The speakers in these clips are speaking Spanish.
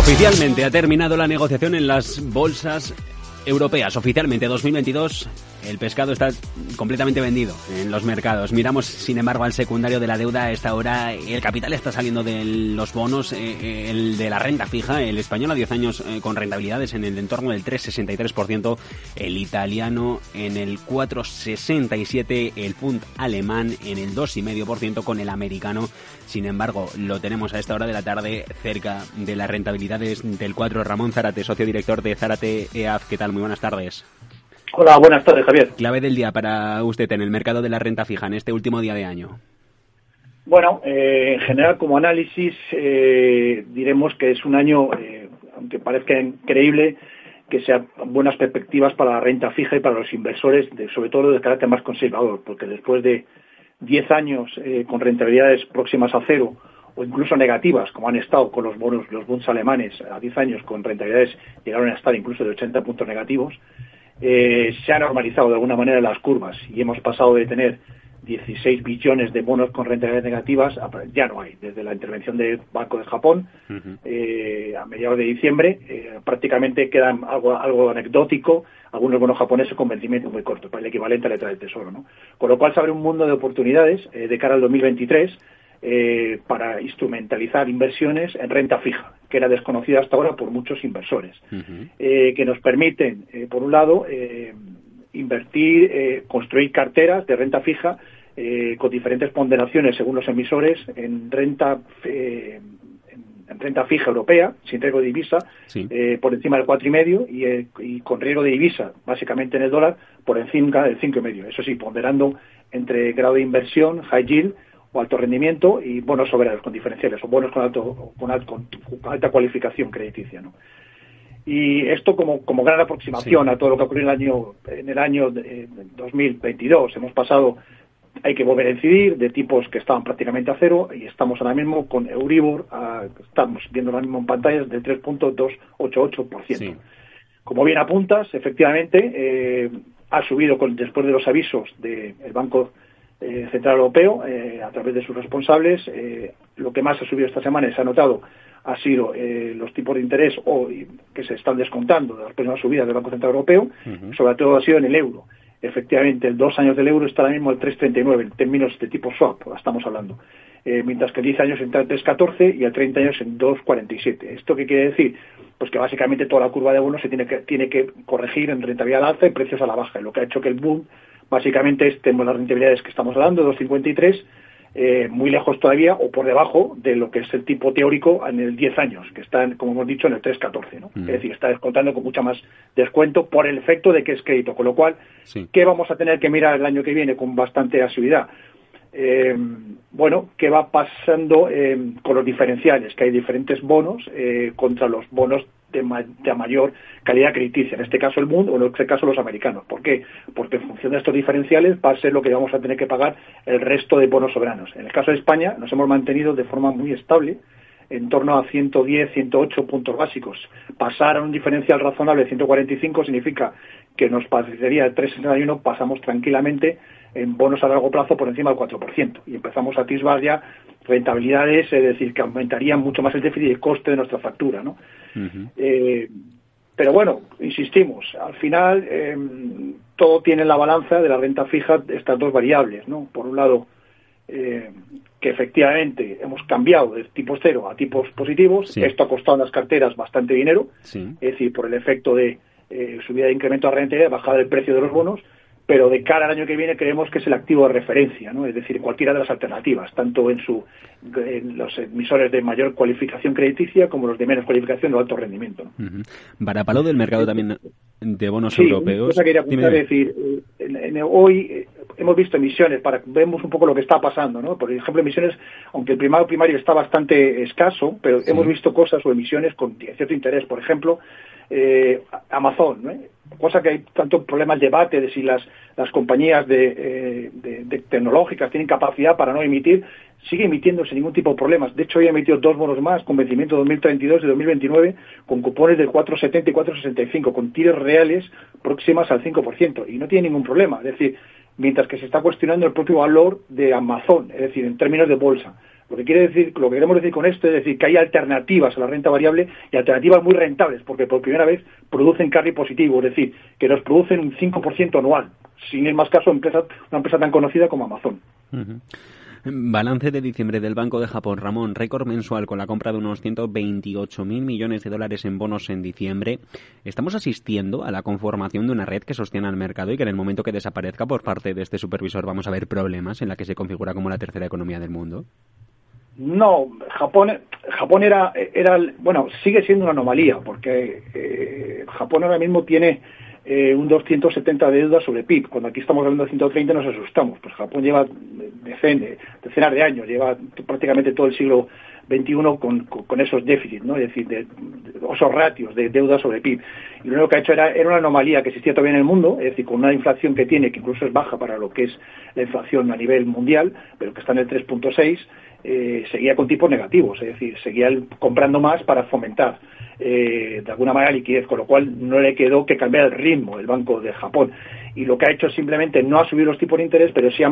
Oficialmente ha terminado la negociación en las bolsas europeas. Oficialmente 2022 el pescado está completamente vendido en los mercados. Miramos, sin embargo, al secundario de la deuda a esta hora. El capital está saliendo de los bonos, eh, eh, el de la renta fija, el español a 10 años eh, con rentabilidades en el entorno del 3,63%, el italiano en el 4,67%, el punt alemán en el 2,5% con el americano. Sin embargo, lo tenemos a esta hora de la tarde cerca de las rentabilidades del 4. Ramón Zárate, socio director de Zárate EAF. ¿Qué tal? Muy buenas tardes. Hola, buenas tardes, Javier. Clave del día para usted en el mercado de la renta fija en este último día de año. Bueno, eh, en general, como análisis, eh, diremos que es un año, eh, aunque parezca increíble, que sean buenas perspectivas para la renta fija y para los inversores, sobre todo de carácter más conservador, porque después de 10 años con rentabilidades próximas a cero o incluso negativas, como han estado con los bonos, los bonds alemanes a 10 años con rentabilidades llegaron a estar incluso de 80 puntos negativos, eh, se han normalizado de alguna manera las curvas y hemos pasado de tener 16 billones de bonos con rentabilidades negativas, ya no hay. Desde la intervención del Banco de Japón eh, a mediados de diciembre, eh, prácticamente queda algo, algo anecdótico, algunos bonos japoneses con vencimiento muy corto, para el equivalente a letra del tesoro. ¿no? Con lo cual se abre un mundo de oportunidades de cara al 2023 eh, para instrumentalizar inversiones en renta fija, que era desconocida hasta ahora por muchos inversores, eh, que nos permiten, eh, por un lado, invertir, construir carteras de renta fija con diferentes ponderaciones según los emisores en renta en renta fija europea, sin riesgo de divisa, por encima del cuatro y medio y, con riesgo de divisa, básicamente en el dólar, por encima del cinco y medio. Eso sí, ponderando entre grado de inversión, high yield, o alto rendimiento y bonos soberanos con diferenciales o bonos con, alto, con, alta cualificación crediticia. ¿no? Y esto como, como gran aproximación a todo lo que ocurrió en el año, en el año 2022. Hemos pasado, hay que volver a incidir, de tipos que estaban prácticamente a cero y estamos ahora mismo con Euribor, estamos viendo ahora mismo en pantallas del 3.288%. Como bien apuntas, efectivamente, eh, ha subido con, después de los avisos del Banco eh, Central Europeo, eh, a través de sus responsables. Eh, lo que más ha subido esta semana y se ha notado ha sido los tipos de interés o, que se están descontando de las primeras subidas del Banco Central Europeo, sobre todo ha sido en el euro. Efectivamente, el dos años del euro está ahora mismo el 3,39 en términos de tipo swap, estamos hablando. mientras que el 10 años está en 3,14 y el 30 años en 2,47. ¿Esto qué quiere decir? Pues que básicamente toda la curva de bonos se tiene que, tiene que corregir en rentabilidad al alza y precios a la baja, lo que ha hecho que el boom Básicamente tenemos las rentabilidades que estamos hablando, 2,53, eh, muy lejos todavía o por debajo de lo que es el tipo teórico en el 10 años, que está, como hemos dicho, en el 3,14. ¿no? Mm. Es decir, está descontando con mucha más descuento por el efecto de que es crédito. Con lo cual, ¿qué vamos a tener que mirar el año que viene con bastante asiduidad? Eh, bueno, ¿qué va pasando eh, con los diferenciales? Que hay diferentes bonos eh, contra los bonos de, mayor calidad crediticia, en este caso el mundo o en este caso los americanos. ¿Por qué? Porque en función de estos diferenciales va a ser lo que vamos a tener que pagar el resto de bonos soberanos. En el caso de España nos hemos mantenido de forma muy estable en torno a 110, 108 puntos básicos. Pasar a un diferencial razonable de 145 significa que nos parecería el 3,61, pasamos tranquilamente en bonos a largo plazo por encima del 4%. Y empezamos a atisbar ya rentabilidades, es decir, que aumentarían mucho más el déficit y el coste de nuestra factura. ¿no? Eh, pero bueno, insistimos, al final eh, todo tiene en la balanza de la renta fija estas dos variables. ¿no? Por un lado, eh, que efectivamente hemos cambiado de tipos cero a tipos positivos. Esto ha costado en las carteras bastante dinero, es decir, por el efecto de subida de incremento de renta y bajada del precio de los bonos pero de cara al año que viene creemos que es el activo de referencia, ¿no? es decir, cualquiera de las alternativas, tanto en, su, en los emisores de mayor cualificación crediticia como los de menos cualificación o alto rendimiento. ¿no? palo del mercado también de bonos europeos. Cosa que quería apuntar, es decir, hoy eh, hemos visto emisiones, para vemos un poco lo que está pasando, ¿no? Por ejemplo, emisiones, aunque el primario primario está bastante escaso, pero hemos visto cosas o emisiones con cierto interés. Por ejemplo, eh, Amazon, ¿no? cosa que hay tanto problemas de debate de si las, las compañías de, eh, tecnológicas tienen capacidad para no emitir, sigue emitiendo sin ningún tipo de problemas. De hecho, hoy ha emitido dos bonos más con vencimiento 2032 y 2029 con cupones de 4,70 y 4,65, con tires reales próximas al 5%, y no tiene ningún problema. Es decir, mientras que se está cuestionando el propio valor de Amazon, es decir, en términos de bolsa. Lo que quiere decir, lo que queremos decir con esto es decir que hay alternativas a la renta variable y alternativas muy rentables, porque por primera vez producen carry positivo, es decir, que nos producen un 5% anual, sin ir más caso una empresa tan conocida como Amazon. Balance de diciembre del Banco de Japón, Ramón, récord mensual con la compra de unos 128.000 millones de dólares en bonos en diciembre. ¿Estamos asistiendo a la conformación de una red que sostiene al mercado y que en el momento que desaparezca por parte de este supervisor vamos a ver problemas en la que se configura como la tercera economía del mundo? No, Japón, Japón era, era, bueno, sigue siendo una anomalía porque eh, Japón ahora mismo tiene eh, un 270 de deuda sobre PIB. Cuando aquí estamos hablando de 130 nos asustamos. Pues Japón lleva decenas de años, lleva prácticamente todo el siglo XXI con, con, esos déficits, ¿no? es decir, de, esos ratios de deuda sobre PIB. Y lo único que ha hecho era, era una anomalía que existía todavía en el mundo, es decir, con una inflación que tiene, que incluso es baja para lo que es la inflación a nivel mundial, pero que está en el 3.6, eh, seguía con tipos negativos, es decir, seguía comprando más para fomentar eh, de alguna manera liquidez, con lo cual no le quedó que cambiar el ritmo el Banco de Japón. Y lo que ha hecho simplemente no ha subido los tipos de interés, pero sí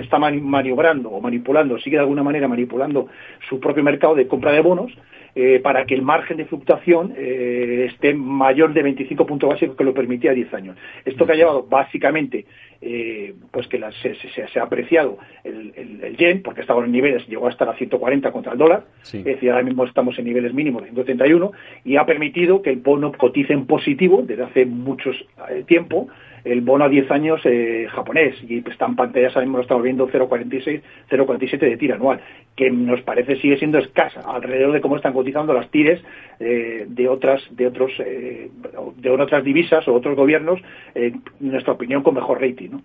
está maniobrando o manipulando, sigue de alguna manera manipulando su propio mercado de compra de bonos, eh, para que el margen de fluctuación eh, esté mayor de 25 puntos básicos que lo permitía 10 años. Esto que ha llevado básicamente eh, pues que se, ha apreciado el, yen, porque estaba en niveles, llegó a estar a 140 contra el dólar, es decir, ahora mismo estamos en niveles mínimos de 131, y ha permitido que el bono cotice en positivo desde hace mucho tiempo, el bono a 10 años eh, japonés y está en pantalla, sabemos, estamos viendo 0,46, 0,47 de tira anual, que nos parece sigue siendo escasa, alrededor de cómo están cotizando las tires eh, de otras de otros eh, de otras divisas o otros gobiernos, en nuestra opinión, con mejor rating. ¿no?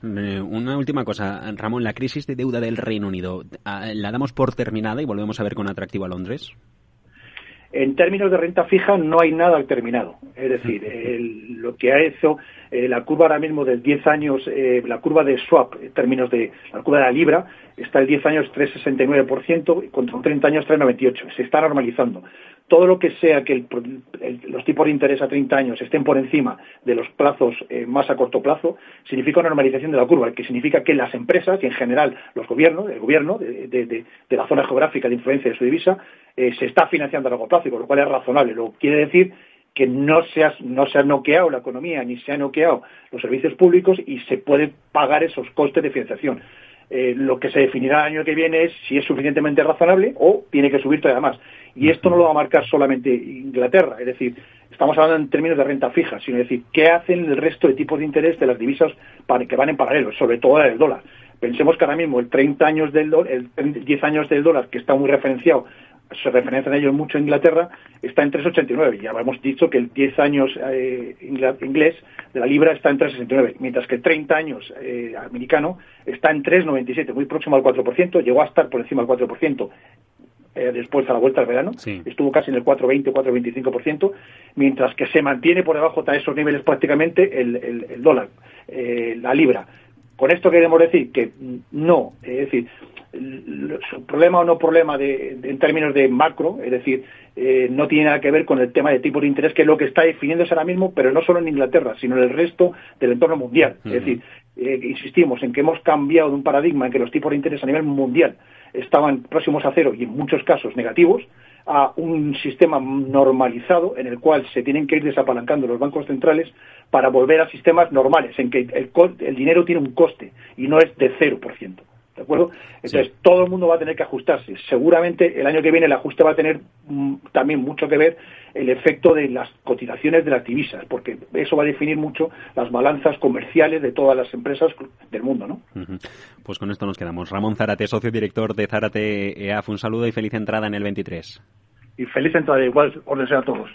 Una última cosa, Ramón, la crisis de deuda del Reino Unido, ¿la damos por terminada y volvemos a ver con atractivo a Londres? En términos de renta fija no hay nada terminado. Es decir, lo que ha hecho eh, la curva ahora mismo del 10 años, eh, la curva de swap, en términos de la curva de la libra, está el 10 años 3,69% y contra un 30 años 3,98%. Se está normalizando. Todo lo que sea que los tipos de interés a 30 años estén por encima de los plazos eh, más a corto plazo, significa una normalización de la curva, que significa que las empresas y en general los gobiernos, el gobierno de, la zona geográfica de influencia de su divisa, se está financiando a largo plazo, con lo cual es razonable. Lo quiere decir que no se, ha, no se ha noqueado la economía ni se ha noqueado los servicios públicos y se puede pagar esos costes de financiación. Eh, lo que se definirá el año que viene es si es suficientemente razonable o tiene que subir todavía más. Y esto no lo va a marcar solamente Inglaterra, es decir, estamos hablando en términos de renta fija, sino decir, ¿qué hacen el resto de tipos de interés de las divisas para, que van en paralelo, sobre todo el dólar? Pensemos que ahora mismo el 30 años del el 10 años del dólar, que está muy referenciado se referencian ellos mucho en Inglaterra, está en 3,89. Ya hemos dicho que el 10 años eh, inglés de la libra está en 3,69, mientras que el 30 años eh, americano está en 3,97, muy próximo al 4%, llegó a estar por encima del 4% eh, después a la vuelta al verano, estuvo casi en el 4,20, 4,25%, mientras que se mantiene por debajo de esos niveles prácticamente el, el dólar, la libra. Con esto queremos decir que no, es decir, problema o no problema de, en términos de macro, es decir, eh, no tiene nada que ver con el tema de tipo de interés, que es lo que está definiéndose ahora mismo, pero no solo en Inglaterra, sino en el resto del entorno mundial. Es decir, eh, insistimos en que hemos cambiado de un paradigma en que los tipos de interés a nivel mundial estaban próximos a cero y en muchos casos negativos, a un sistema normalizado en el cual se tienen que ir desapalancando los bancos centrales para volver a sistemas normales, en que el, el dinero tiene un coste y no es de 0%. ¿De acuerdo? Entonces, todo el mundo va a tener que ajustarse. Seguramente el año que viene el ajuste va a tener mm, también mucho que ver el efecto de las cotizaciones de las divisas, porque eso va a definir mucho las balanzas comerciales de todas las empresas del mundo, ¿no? Pues con esto nos quedamos. Ramón Zárate, socio director de Zárate EAF, un saludo y feliz entrada en el 23. Y feliz entrada igual, orden a todos.